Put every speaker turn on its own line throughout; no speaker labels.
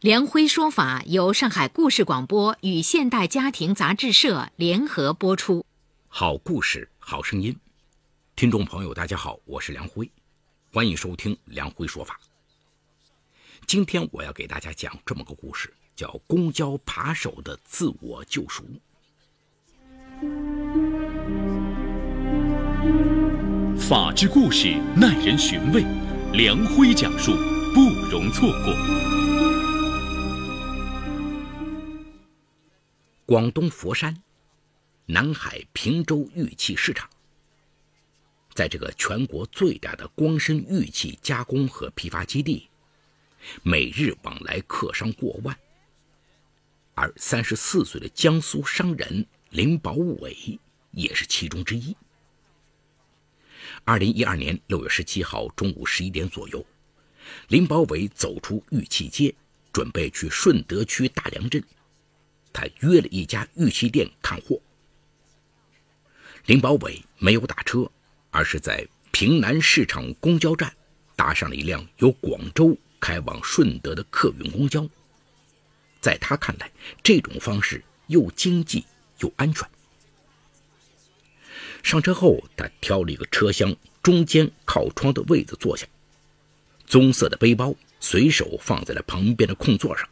梁辉说法由上海故事广播与现代家庭杂志社联合播出。
好故事，好声音。听众朋友，大家好，我是梁辉，欢迎收听梁辉说法。今天我要给大家讲这么个故事，叫《公交扒手的自我救赎》。
法治故事耐人寻味，梁辉讲述不容错过。
广东佛山，南海平洲玉器市场，在这个全国最大的光身玉器加工和批发基地，每日往来客商过万。而三十四岁的江苏商人林宝伟也是其中之一。二零一二年六月十七号中午十一点左右，林宝伟走出玉器街，准备去顺德区大良镇。他约了一家玉器店看货。林宝伟没有打车，而是在平南市场公交站搭上了一辆由广州开往顺德的客运公交。在他看来，这种方式又经济又安全。上车后，他挑了一个车厢中间靠窗的位子坐下，棕色的背包随手放在了旁边的空座上。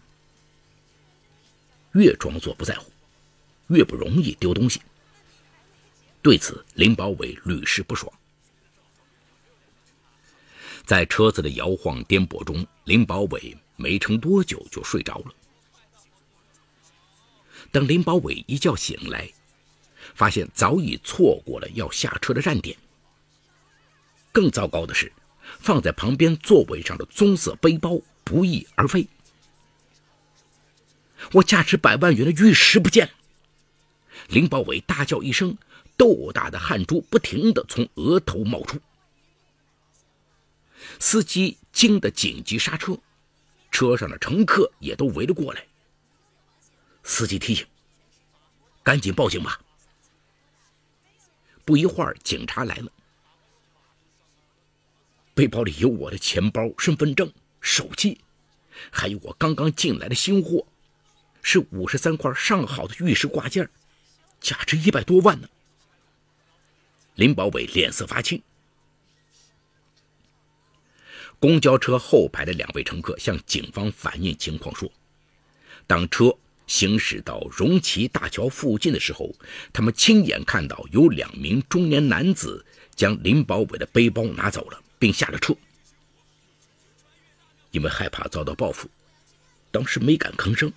越装作不在乎，越不容易丢东西。对此，林宝伟屡试不爽。在车子的摇晃颠簸中，林宝伟没撑多久就睡着了。等林宝伟一觉醒来，发现早已错过了要下车的站点。更糟糕的是，放在旁边座位上的棕色背包不翼而飞。我价值百万元的玉石不见了！林宝伟大叫一声，豆大的汗珠不停地从额头冒出。司机惊得紧急刹车，车上的乘客也都围了过来。司机提醒：“赶紧报警吧！”不一会儿，警察来了，背包里有我的钱包、身份证、手机，还有我刚刚进来的新货。是五十三块上好的玉石挂件，价值一百多万呢。林宝伟脸色发青。公交车后排的两位乘客向警方反映情况说，当车行驶到荣旗大桥附近的时候，他们亲眼看到有两名中年男子将林宝伟的背包拿走了，并下了车。因为害怕遭到报复，当时没敢吭声。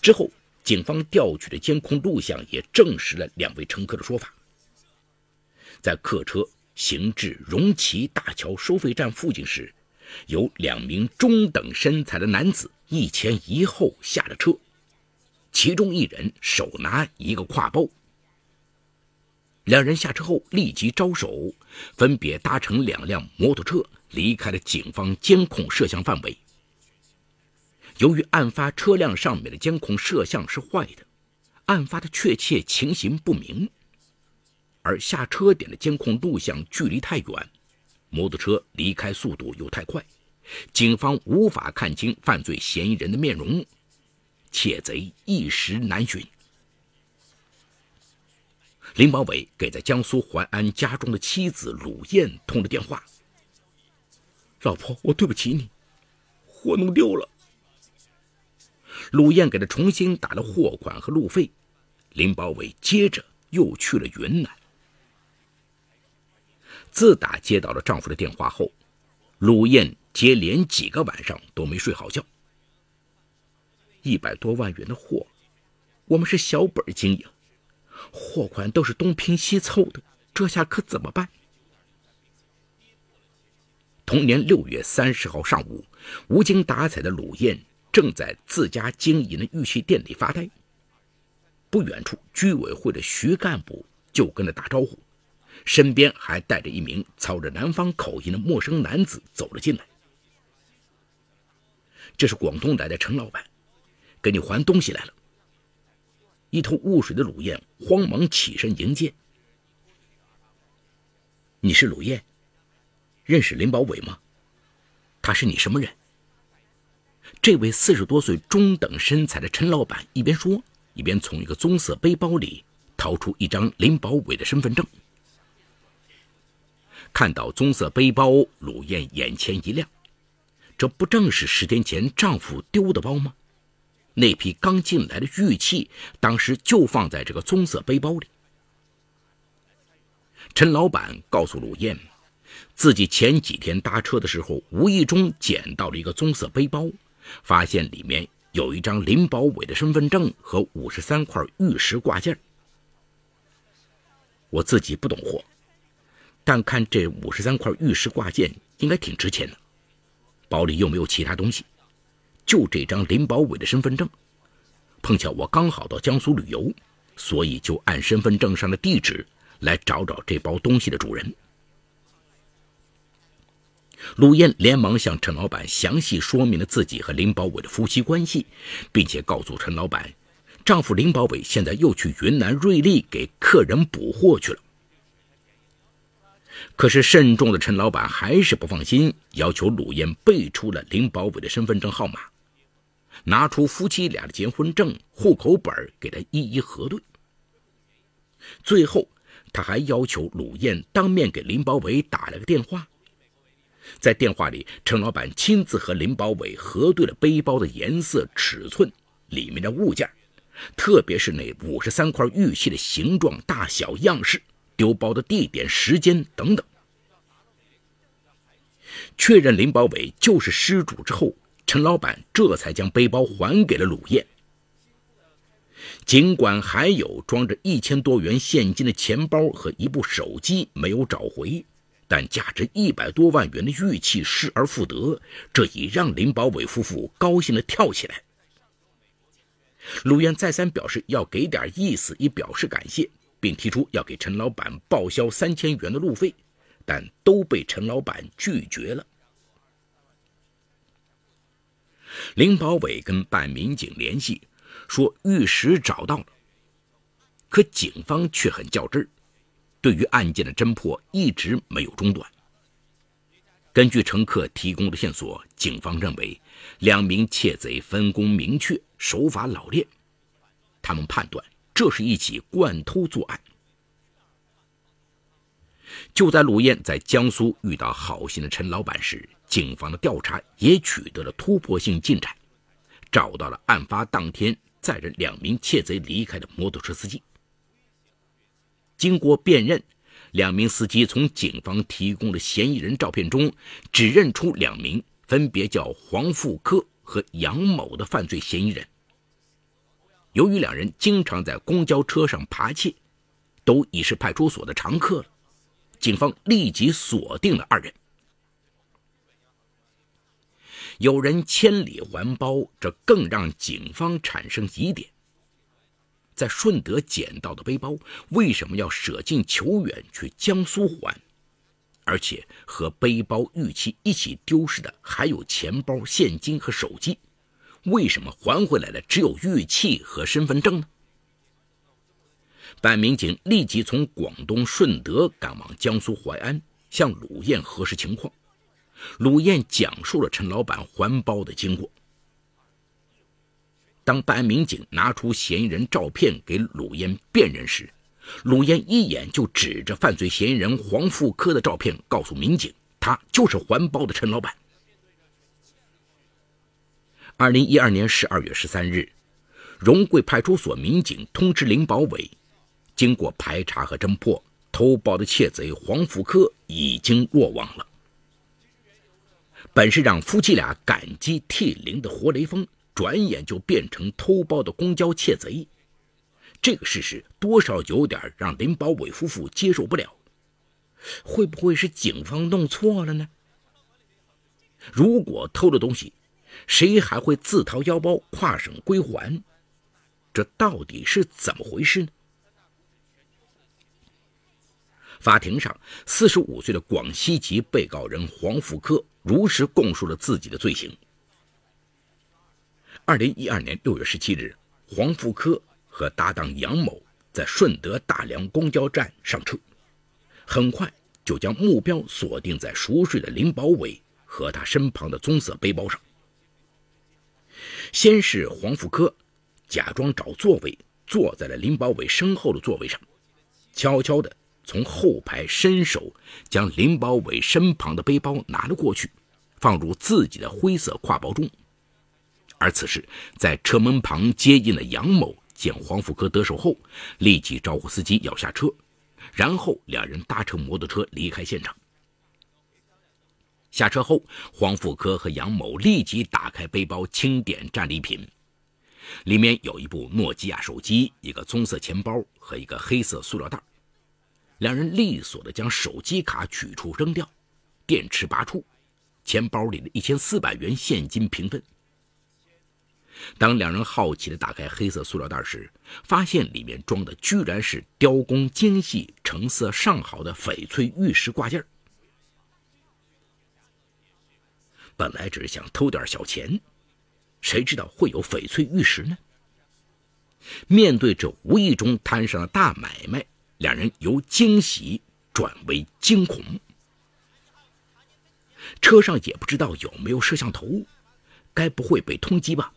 之后，警方调取的监控录像也证实了两位乘客的说法。在客车行至荣旗大桥收费站附近时，有两名中等身材的男子一前一后下了车，其中一人手拿一个挎包。两人下车后立即招手，分别搭乘两辆摩托车离开了警方监控摄像范围。由于案发车辆上面的监控摄像是坏的，案发的确切情形不明，而下车点的监控录像距离太远，摩托车离开速度又太快，警方无法看清犯罪嫌疑人的面容，窃贼一时难寻。林宝伟给在江苏淮安家中的妻子鲁燕通了电话：“老婆，我对不起你，货弄丢了。”鲁燕给他重新打了货款和路费，林宝伟接着又去了云南。自打接到了丈夫的电话后，鲁燕接连几个晚上都没睡好觉。一百多万元的货，我们是小本经营，货款都是东拼西凑的，这下可怎么办？同年六月三十号上午，无精打采的鲁燕。正在自家经营的玉器店里发呆，不远处居委会的徐干部就跟着打招呼，身边还带着一名操着南方口音的陌生男子走了进来。这是广东来的陈老板，给你还东西来了。一头雾水的鲁燕慌忙起身迎接。你是鲁燕，认识林保伟吗？他是你什么人？这位四十多岁、中等身材的陈老板一边说，一边从一个棕色背包里掏出一张林保伟的身份证。看到棕色背包，鲁燕眼前一亮，这不正是十天前丈夫丢的包吗？那批刚进来的玉器，当时就放在这个棕色背包里。陈老板告诉鲁燕，自己前几天搭车的时候，无意中捡到了一个棕色背包，发现里面有一张林保伟的身份证和五十三块玉石挂件。我自己不懂货，但看这五十三块玉石挂件应该挺值钱的。包里又没有其他东西，就这张林保伟的身份证。碰巧我刚好到江苏旅游，所以就按身份证上的地址。来找找这包东西的主人。陆燕连忙向陈老板详细说明了自己和林保伟的夫妻关系，并且告诉陈老板，丈夫林保伟现在又去云南瑞丽给客人补货去了。可是慎重的陈老板还是不放心，要求鲁燕背出了林保伟的身份证号码，拿出夫妻俩的结婚证、户口本给他一一核对。最后。他还要求鲁燕当面给林保伟打了个电话，在电话里，陈老板亲自和林保伟核对了背包的颜色、尺寸、里面的物件，特别是那五十三块玉器的形状、大小、样式、丢包的地点、时间等等。确认林保伟就是失主之后，陈老板这才将背包还给了鲁燕。尽管还有装着一千多元现金的钱包和一部手机没有找回，但价值一百多万元的玉器失而复得，这已让林保伟夫妇高兴的跳起来。鲁燕再三表示要给点意思以表示感谢，并提出要给陈老板报销三千元的路费，但都被陈老板拒绝了。林保伟跟办案民警联系。说玉石找到了，可警方却很较真，对于案件的侦破一直没有中断。根据乘客提供的线索，警方认为两名窃贼分工明确，手法老练。他们判断这是一起惯偷作案。就在鲁燕在江苏遇到好心的陈老板时，警方的调查也取得了突破性进展，找到了案发当天。载着两名窃贼离开的摩托车司机，经过辨认，两名司机从警方提供的嫌疑人照片中指认出两名分别叫黄富科和杨某的犯罪嫌疑人。由于两人经常在公交车上扒窃，都已是派出所的常客了，警方立即锁定了二人。有人千里还包，这更让警方产生疑点。在顺德捡到的背包，为什么要舍近求远去江苏还？而且和背包玉器一起丢失的还有钱包、现金和手机，为什么还回来的只有玉器和身份证呢？办案民警立即从广东顺德赶往江苏淮安，向鲁燕核实情况。鲁燕讲述了陈老板还包的经过。当办案民警拿出嫌疑人照片给鲁燕辨认时，鲁燕一眼就指着犯罪嫌疑人黄富科的照片，告诉民警，他就是环包的陈老板。二零一二年十二月十三日，荣贵派出所民警通知林保伟，经过排查和侦破，偷包的窃贼黄富科已经落网了。本是让夫妻俩感激涕零的活雷锋，转眼就变成偷包的公交窃贼。这个事实多少有点让林保伟夫妇接受不了。会不会是警方弄错了呢？如果偷了东西，谁还会自掏腰包跨省归还？这到底是怎么回事呢？法庭上，四十五岁的广西籍被告人黄福科如实供述了自己的罪行。二零一二年六月十七日，黄富科和搭档杨某在顺德大良公交站上车，很快就将目标锁定在熟睡的林保伟和他身旁的棕色背包上。先是黄富科假装找座位，坐在了林保伟身后的座位上，悄悄地从后排伸手将林保伟身旁的背包拿了过去，放入自己的灰色挎包中。而此时，在车门旁接应的杨某见黄福科得手后，立即招呼司机要下车，然后两人搭乘摩托车离开现场。下车后，黄福科和杨某立即打开背包清点战利品，里面有一部诺基亚手机、一个棕色钱包和一个黑色塑料袋。两人利索地将手机卡取出扔掉，电池拔出，钱包里的一千四百元现金平分。当两人好奇地打开黑色塑料袋时，发现里面装的居然是雕工精细、成色上好的翡翠玉石挂件。本来只是想偷点小钱，谁知道会有翡翠玉石呢？面对这无意中摊上的大买卖，两人由惊喜转为惊恐。车上也不知道有没有摄像头，该不会被通缉吧？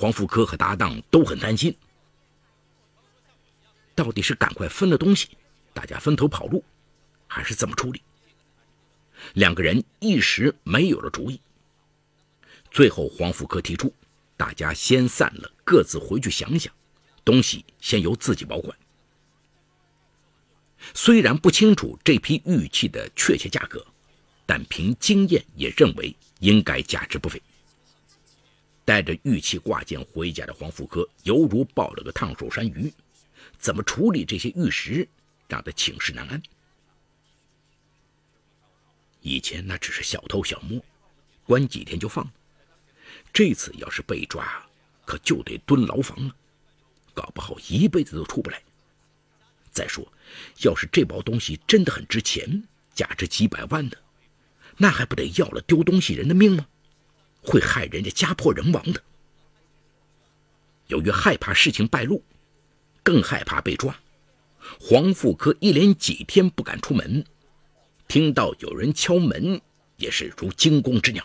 黄福科和搭档都很担心，到底是赶快分了东西，大家分头跑路，还是怎么处理？两个人一时没有了主意。最后，黄福科提出，大家先散了，各自回去想想，东西先由自己保管。虽然不清楚这批玉器的确切价格，但凭经验也认为应该价值不菲。带着玉器挂件回家的黄福科犹如抱了个烫手山芋，怎么处理这些玉石，让他寝食难安。以前那只是小偷小摸，关几天就放；这次要是被抓，可就得蹲牢房了，搞不好一辈子都出不来。再说，要是这包东西真的很值钱，价值几百万的，那还不得要了丢东西人的命吗？会害人家家破人亡的。由于害怕事情败露，更害怕被抓，黄富科一连几天不敢出门。听到有人敲门，也是如惊弓之鸟。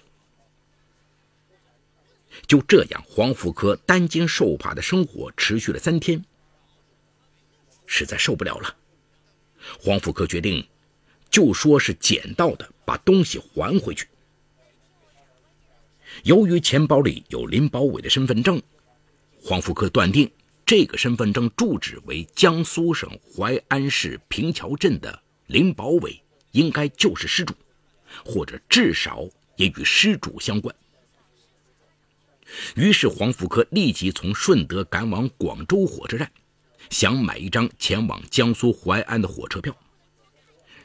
就这样，黄富科担惊受怕的生活持续了三天，实在受不了了。黄富科决定，就说是捡到的，把东西还回去。由于钱包里有林保伟的身份证，黄福科断定这个身份证住址为江苏省淮安市平桥镇的林保伟应该就是失主，或者至少也与失主相关。于是黄福科立即从顺德赶往广州火车站，想买一张前往江苏淮安的火车票。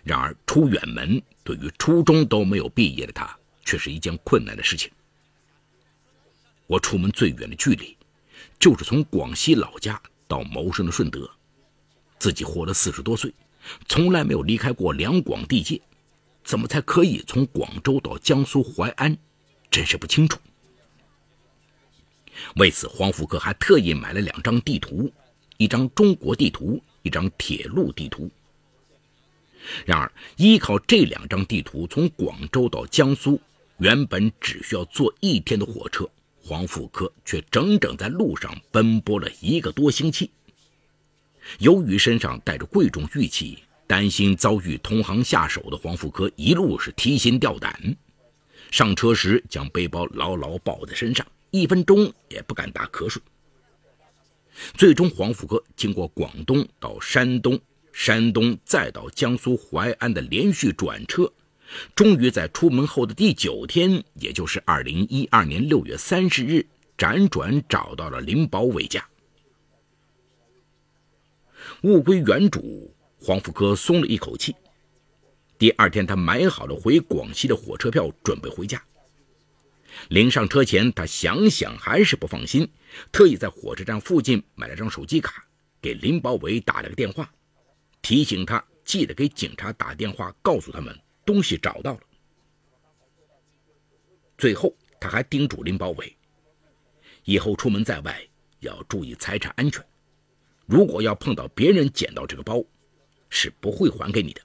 然而出远门对于初中都没有毕业的他，却是一件困难的事情。我出门最远的距离，就是从广西老家到谋生的顺德。自己活了四十多岁，从来没有离开过两广地界，怎么才可以从广州到江苏淮安？真是不清楚。为此，黄福科还特意买了两张地图，一张中国地图，一张铁路地图。然而，依靠这两张地图从广州到江苏，原本只需要坐一天的火车。黄富科却整整在路上奔波了一个多星期。由于身上带着贵重玉器，担心遭遇同行下手的黄富科一路是提心吊胆。上车时将背包牢牢抱在身上，一分钟也不敢打瞌睡。最终，黄富科经过广东到山东，山东再到江苏淮安的连续转车。终于在出门后的第九天，也就是二零一二年六月三十日，辗转找到了林保伟家。物归原主，黄福科松了一口气。第二天，他买好了回广西的火车票，准备回家。临上车前，他想想还是不放心，特意在火车站附近买了张手机卡，给林保伟打了个电话，提醒他记得给警察打电话，告诉他们东西找到了。最后，他还叮嘱林保伟，以后出门在外要注意财产安全，如果要碰到别人捡到这个包，是不会还给你的。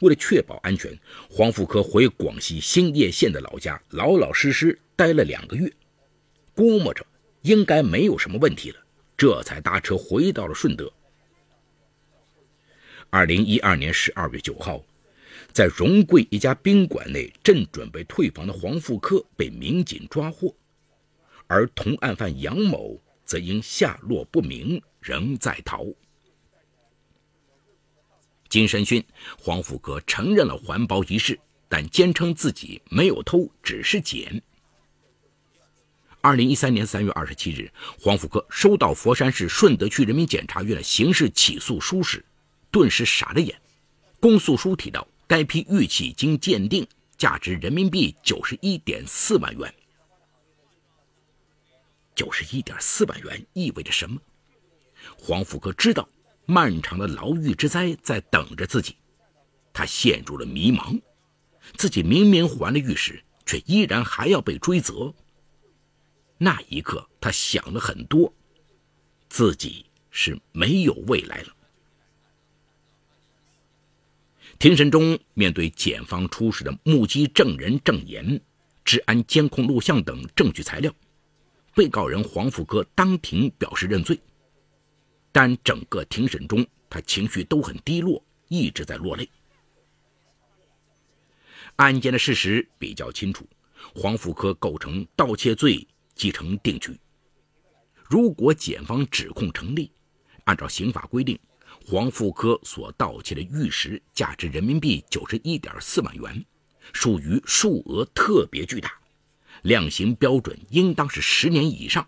为了确保安全，黄富科回广西兴业县的老家，老老实实待了两个月，估摸着应该没有什么问题了，这才搭车回到了顺德。二零一二年十二月九号，在荣贵一家宾馆内，正准备退房的黄富科被民警抓获，而同案犯杨某则因下落不明，仍在逃。经审讯，黄富科承认了环包一事，但坚称自己没有偷，只是捡。二零一三年三月二十七日，黄富科收到佛山市顺德区人民检察院的刑事起诉书时，顿时傻了眼。公诉书提到，该批玉器经鉴定，价值人民币九十一点四万元。九十一点四万元意味着什么？黄富哥知道。漫长的牢狱之灾在等着自己，他陷入了迷茫。自己明明还了玉石，却依然还要被追责。那一刻，他想了很多，自己是没有未来了。庭审中，面对检方出示的目击证人证言、治安监控录像等证据材料，被告人黄富科当庭表示认罪。但整个庭审中，他情绪都很低落，一直在落泪。案件的事实比较清楚，黄富科构成盗窃罪，即成定局。如果检方指控成立，按照刑法规定，黄富科所盗窃的玉石价值人民币九十一点四万元，属于数额特别巨大，量刑标准应当是十年以上。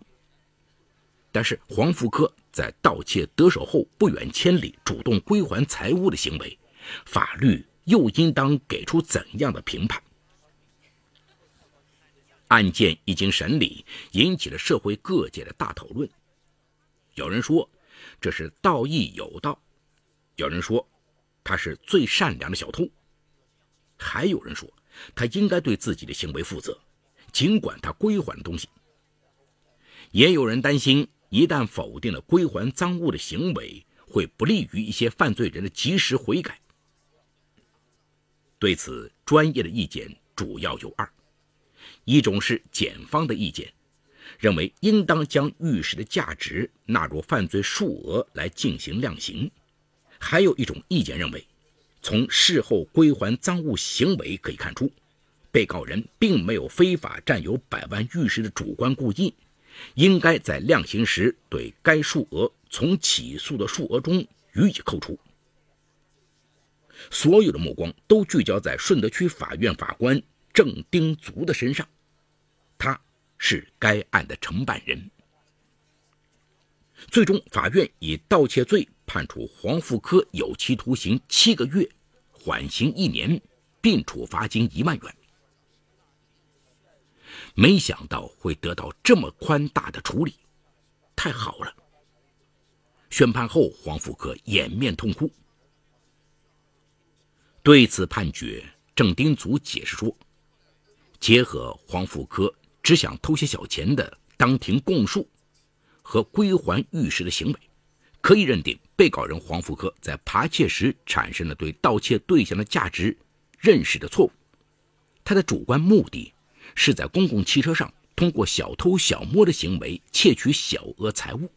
但是黄富科。在盗窃得手后不远千里主动归还财物的行为，法律又应当给出怎样的评判？案件一经审理，引起了社会各界的大讨论。有人说这是道义有道，有人说他是最善良的小偷，还有人说他应该对自己的行为负责，尽管他归还东西。也有人担心。一旦否定了归还赃物的行为，会不利于一些犯罪人的及时悔改。对此，专业的意见主要有二：一种是检方的意见，认为应当将玉石的价值纳入犯罪数额来进行量刑；还有一种意见认为，从事后归还赃物行为可以看出，被告人并没有非法占有百万玉石的主观故意。应该在量刑时对该数额从起诉的数额中予以扣除。所有的目光都聚焦在顺德区法院法官郑丁足的身上，他是该案的承办人。最终，法院以盗窃罪判处黄富科有期徒刑七个月，缓刑一年，并处罚金一万元。没想到会得到这么宽大的处理，太好了。宣判后，黄富科掩面痛哭。对此判决，郑丁祖解释说：“结合黄富科只想偷些小钱的当庭供述和归还玉石的行为，可以认定被告人黄福科在扒窃时产生了对盗窃对象的价值认识的错误，他的主观目的。”是在公共汽车上通过小偷小摸的行为窃取小额财物，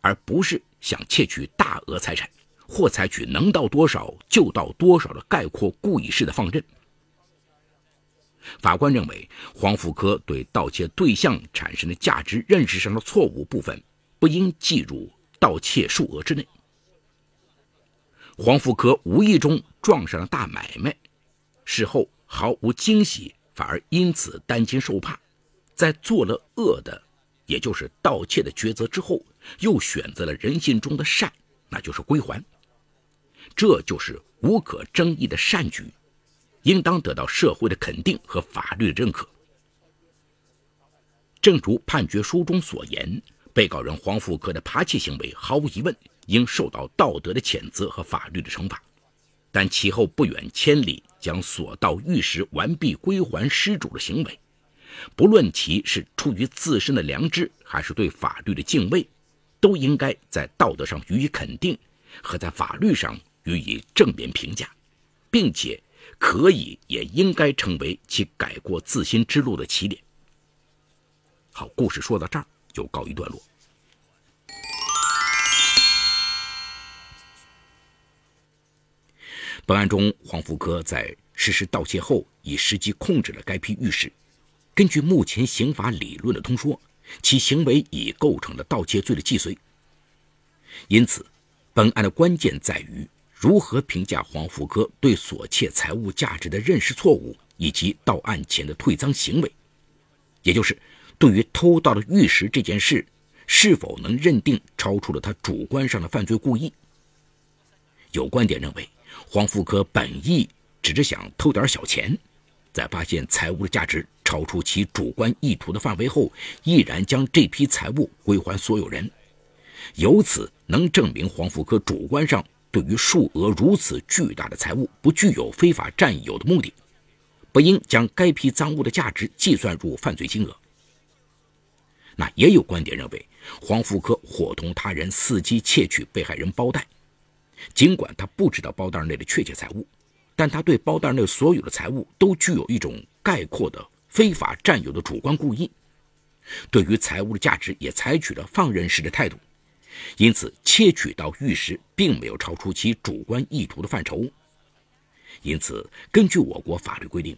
而不是想窃取大额财产，或采取能盗多少就盗多少的概括故意式的放任。法官认为，黄福科对盗窃对象产生的价值认识上的错误部分，不应计入盗窃数额之内。黄富科无意中撞上了大买卖，事后毫无惊喜。反而因此担惊受怕，在做了恶的，也就是盗窃的抉择之后，又选择了人性中的善，那就是归还。这就是无可争议的善举，应当得到社会的肯定和法律的认可。正如判决书中所言，被告人黄福科的扒窃行为毫无疑问应受到道德的谴责和法律的惩罚，但其后不远千里将所盗玉石完璧归还失主的行为，不论其是出于自身的良知还是对法律的敬畏，都应该在道德上予以肯定，和在法律上予以正面评价，并且可以也应该成为其改过自新之路的起点。好，故事说到这儿就告一段落。本案中，黄福科在实施盗窃后，已实际控制了该批玉石。根据目前刑法理论的通说，其行为已构成了盗窃罪的既遂。因此，本案的关键在于如何评价黄福科对所窃财物价值的认识错误，以及到案前的退赃行为，也就是。对于偷盗的玉石这件事，是否能认定超出了他主观上的犯罪故意？有观点认为，黄福科本意只是想偷点小钱，在发现财物的价值超出其主观意图的范围后，毅然将这批财物归还所有人，由此能证明黄福科主观上对于数额如此巨大的财物不具有非法占有的目的，不应将该批赃物的价值计算入犯罪金额。那也有观点认为，黄福科伙同他人伺机窃取被害人包袋，尽管他不知道包袋内的确切财物，但他对包袋内所有的财物都具有一种概括的非法占有的主观故意，对于财物的价值也采取了放任式的态度，因此窃取到玉石并没有超出其主观意图的范畴。因此，根据我国法律规定，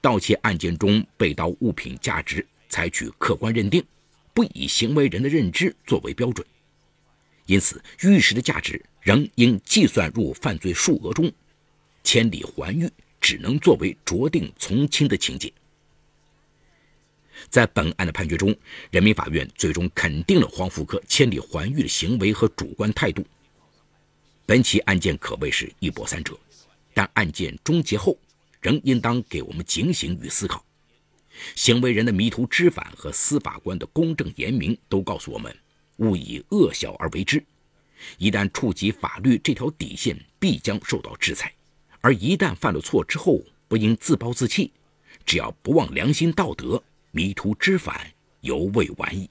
盗窃案件中被盗物品价值采取客观认定。不以行为人的认知作为标准，因此玉石的价值仍应计算入犯罪数额中，千里还玉只能作为酌定从轻的情节。在本案的判决中，人民法院最终肯定了黄福科千里还玉的行为和主观态度。本起案件可谓是一波三折，但案件终结后，仍应当给我们警醒与思考。行为人的迷途知返和司法官的公正严明，都告诉我们：勿以恶小而为之。一旦触及法律这条底线，必将受到制裁。而一旦犯了错之后，不应自暴自弃，只要不忘良心道德，迷途知返犹未晚矣。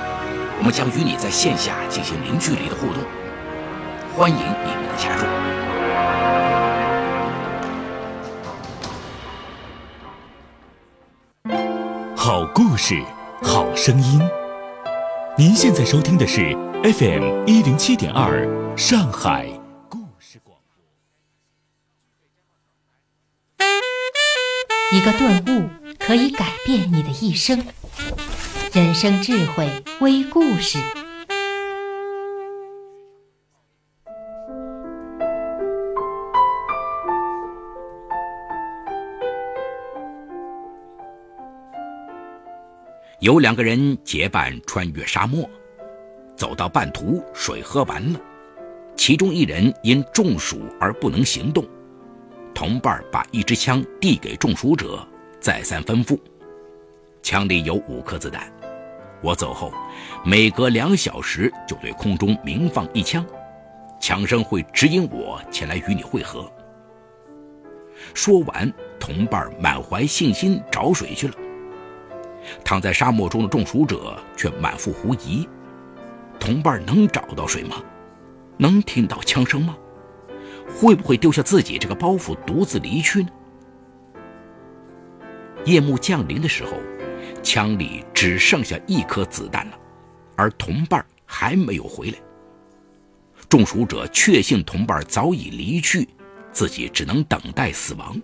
我们将与你在线下进行零距离的互动，欢迎你们的加入。
好故事，好声音。您现在收听的是 FM 一零七点二上海故事广
播。一个顿悟可以改变你的一生，人生智慧微故事。
有两个人结伴穿越沙漠，走到半途，水喝完了。其中一人因中暑而不能行动，同伴把一支枪递给中暑者，再三吩咐：“枪里有五颗子弹，我走后，每隔两小时就对空中鸣放一枪，枪声会指引我前来与你会合。”说完，同伴满怀信心找水去了。躺在沙漠中的中暑者却满腹狐疑：同伴能找到水吗？能听到枪声吗？会不会丢下自己这个包袱独自离去呢？夜幕降临的时候，枪里只剩下一颗子弹了，而同伴还没有回来。中暑者确信同伴早已离去，自己只能等待死亡。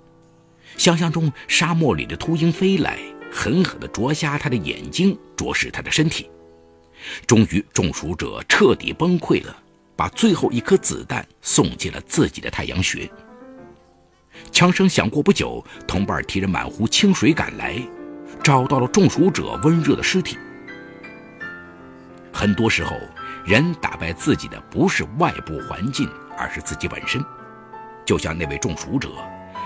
想象中沙漠里的秃鹰飞来，狠狠地啄瞎他的眼睛，啄食他的身体。终于，中暑者彻底崩溃了，把最后一颗子弹送进了自己的太阳穴。枪声响过不久，同伴提着满壶清水赶来，找到了中暑者温热的尸体。很多时候，人打败自己的不是外部环境，而是自己本身。就像那位中暑者，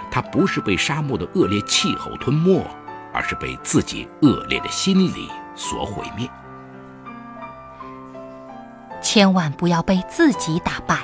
他不是被沙漠的恶劣气候吞没，而是被自己恶劣的心理所毁灭。
千万不要被自己打败。